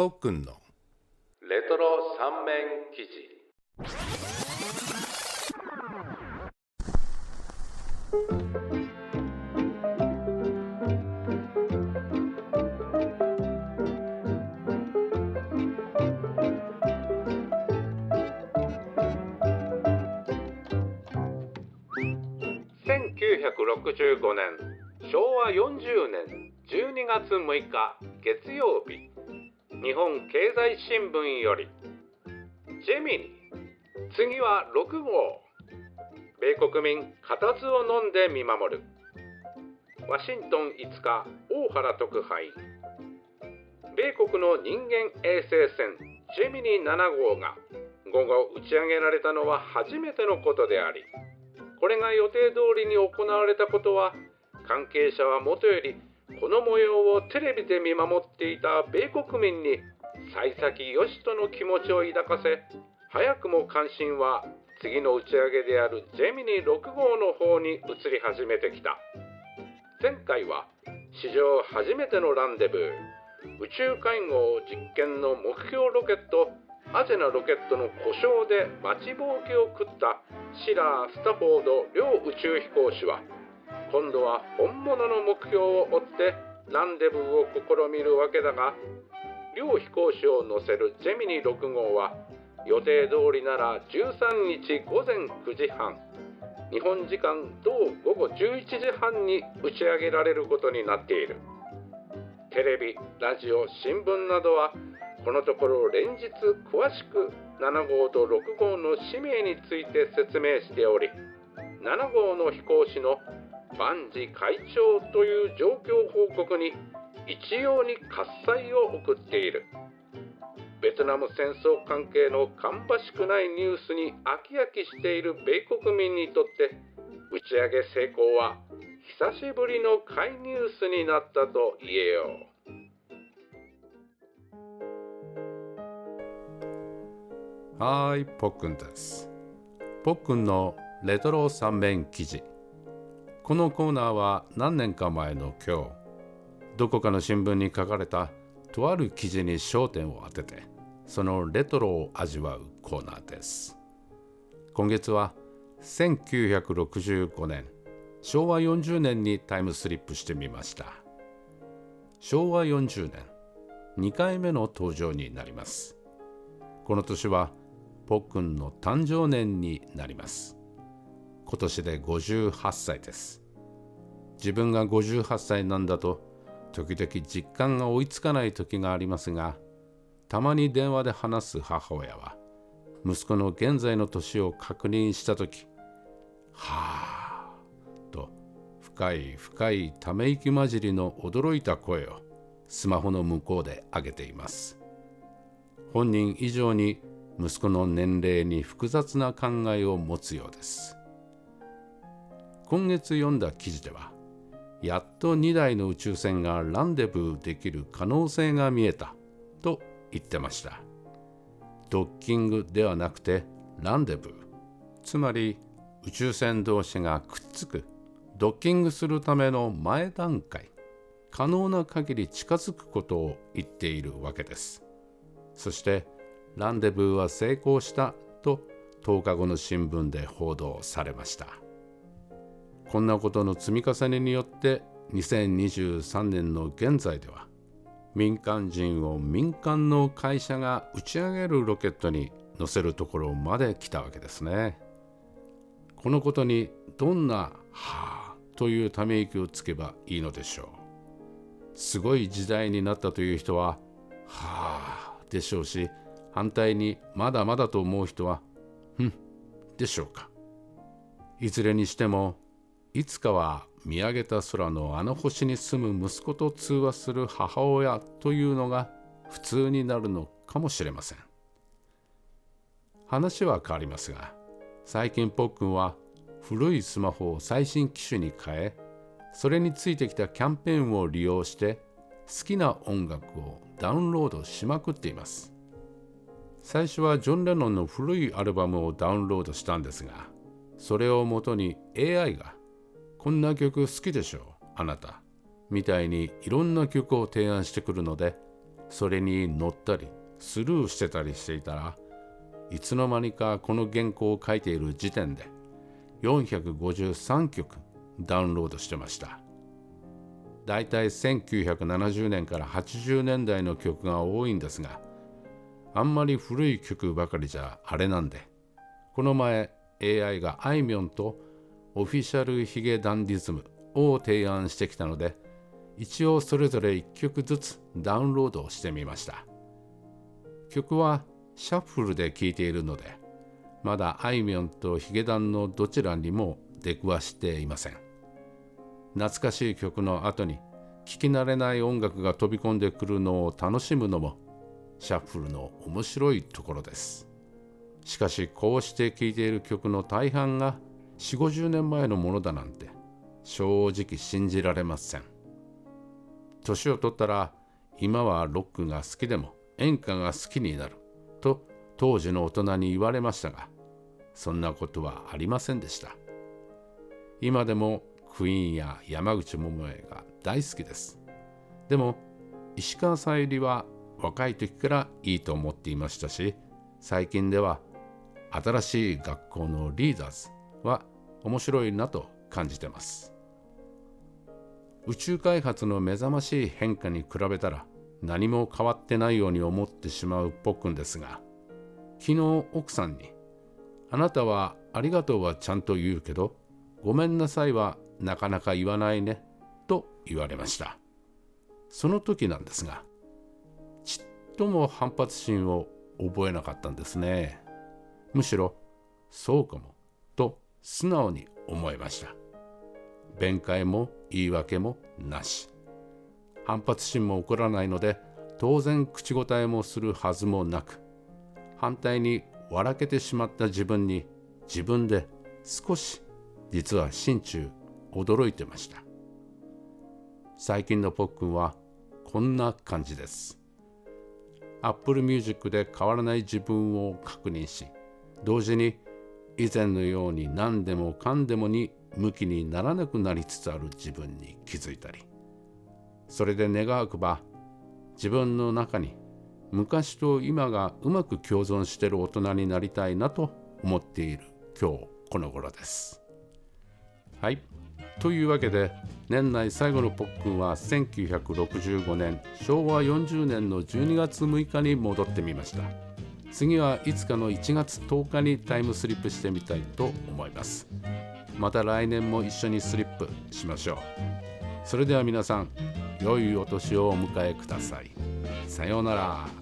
ポックンの。レトロ三面記事。1965年昭和40年12月6日月曜日。日本経済新聞より。ジェミニ。次は6号。米国民固唾を飲んで見守る。ワシントン5日大原特派員。米国の人間衛星船ジェミニ7号が午後打ち上げられたのは初めてのことであり。これが予定通りに行われたことは関係者はもとよりこの模様をテレビで見守っていた米国民に幸先よしとの気持ちを抱かせ早くも関心は次の打ち上げであるジェミニ6号の方に移り始めてきた。前回は史上初めてのランデブー宇宙会合実験の目標ロケットアジェナロケットの故障で待ちぼうけを食ったシラー・スタフォード両宇宙飛行士は今度は本物の目標を追ってランデブーを試みるわけだが両飛行士を乗せるジェミニ6号は予定通りなら13日午前9時半日本時間同午後11時半に打ち上げられることになっている。テレビラジオ新聞などはこのところ連日詳しく7号と6号の使命について説明しており7号の飛行士の万事会長という状況報告に一様に喝采を送っているベトナム戦争関係の芳しくないニュースに飽き飽きしている米国民にとって打ち上げ成功は久しぶりの怪ニュースになったと言えよう。はい、ポックンです。ポックンのレトロ三面記事。このコーナーは何年か前の今日、どこかの新聞に書かれたとある記事に焦点を当てて、そのレトロを味わうコーナーです。今月は1965年、昭和40年にタイムスリップしてみました。昭和40年、2回目の登場になります。この年はポックンの誕生年になります。今年で58歳です。自分が58歳なんだと時々実感が追いつかない時がありますが、たまに電話で話す母親は、息子の現在の年を確認した時、はぁと深い深いため息混じりの驚いた声をスマホの向こうで上げています。本人以上に息子の年齢に複雑な考えを持つようです今月読んだ記事ではやっと2台の宇宙船がランデブーできる可能性が見えたと言ってました。ドッキングではなくてランデブー。つまり宇宙船同士がくっつくドッキングするための前段階可能な限り近づくことを言っているわけです。そしてランデブーは成功したと10日後の新聞で報道されました。こんなことの積み重ねによって2023年の現在では民間人を民間の会社が打ち上げるロケットに乗せるところまで来たわけですね。このことにどんな「はあ」というため息をつけばいいのでしょう。すごい時代になったという人は「はあ」でしょうし反対にまだまだと思う人は「ふん」でしょうか。いずれにしてもいつかは見上げた空のあの星に住む息子と通話する母親というのが普通になるのかもしれません。話は変わりますが最近ポックンは古いスマホを最新機種に変えそれについてきたキャンペーンを利用して好きな音楽をダウンロードしまくっています。最初はジョン・レノンの古いアルバムをダウンロードしたんですがそれをもとに AI がこんな曲好きでしょ？あなた。みたいにいろんな曲を提案してくるのでそれに乗ったりスルーしてたりしていたらいつの間にかこの原稿を書いている時点で453曲ダウンロードしてました。だいたい1970年から80年代の曲が多いんですがあんまり古い曲ばかりじゃあれなんでこの前 AI があいみょんとオフィシャルヒゲダンディズムを提案してきたので一応それぞれ1曲ずつダウンロードしてみました。曲はシャッフルで聴いているのでまだあいみょんとヒゲダンのどちらにも出くわしていません。懐かしい曲の後に聞き慣れない音楽が飛び込んでくるのを楽しむのもシャッフルの面白いところです。しかしこうして聴いている曲の大半が4 5 0年前のものだなんて正直信じられません。年を取ったら今はロックが好きでも演歌が好きになると当時の大人に言われましたがそんなことはありませんでした。今でもクイーンや山口百恵が大好きです。でも石川さゆりは若い時からいいと思っていましたし最近では新しい学校のリーダーズは面白いなと感じてます。宇宙開発の目覚ましい変化に比べたら何も変わってないように思ってしまうポックンですが昨日奥さんに「あなたはありがとうはちゃんと言うけどごめんなさいはなかなか言わないね」と言われました。その時なんですがちっとも反発心を覚えなかったんですね。むしろそうかも。素直に思いました。弁解も言い訳もなし。反発心も起こらないので当然口答えもするはずもなく反対に笑けてしまった自分に自分で少し実は心中驚いてました。最近のポックンはこんな感じです。Apple Music で変わらない自分を確認し同時に以前のように何でもかんでもに向きにならなくなりつつある自分に気づいたり。それで願わくば自分の中に昔と今がうまく共存してる大人になりたいなと思っている今日この頃です。はい。というわけで年内最後のポックンは1965年昭和40年の12月6日に戻ってみました。次はいつかの1月10日にタイムスリップしてみたいと思います。また来年も一緒にスリップしましょう。それでは皆さん良いお年をお迎えください。さようなら。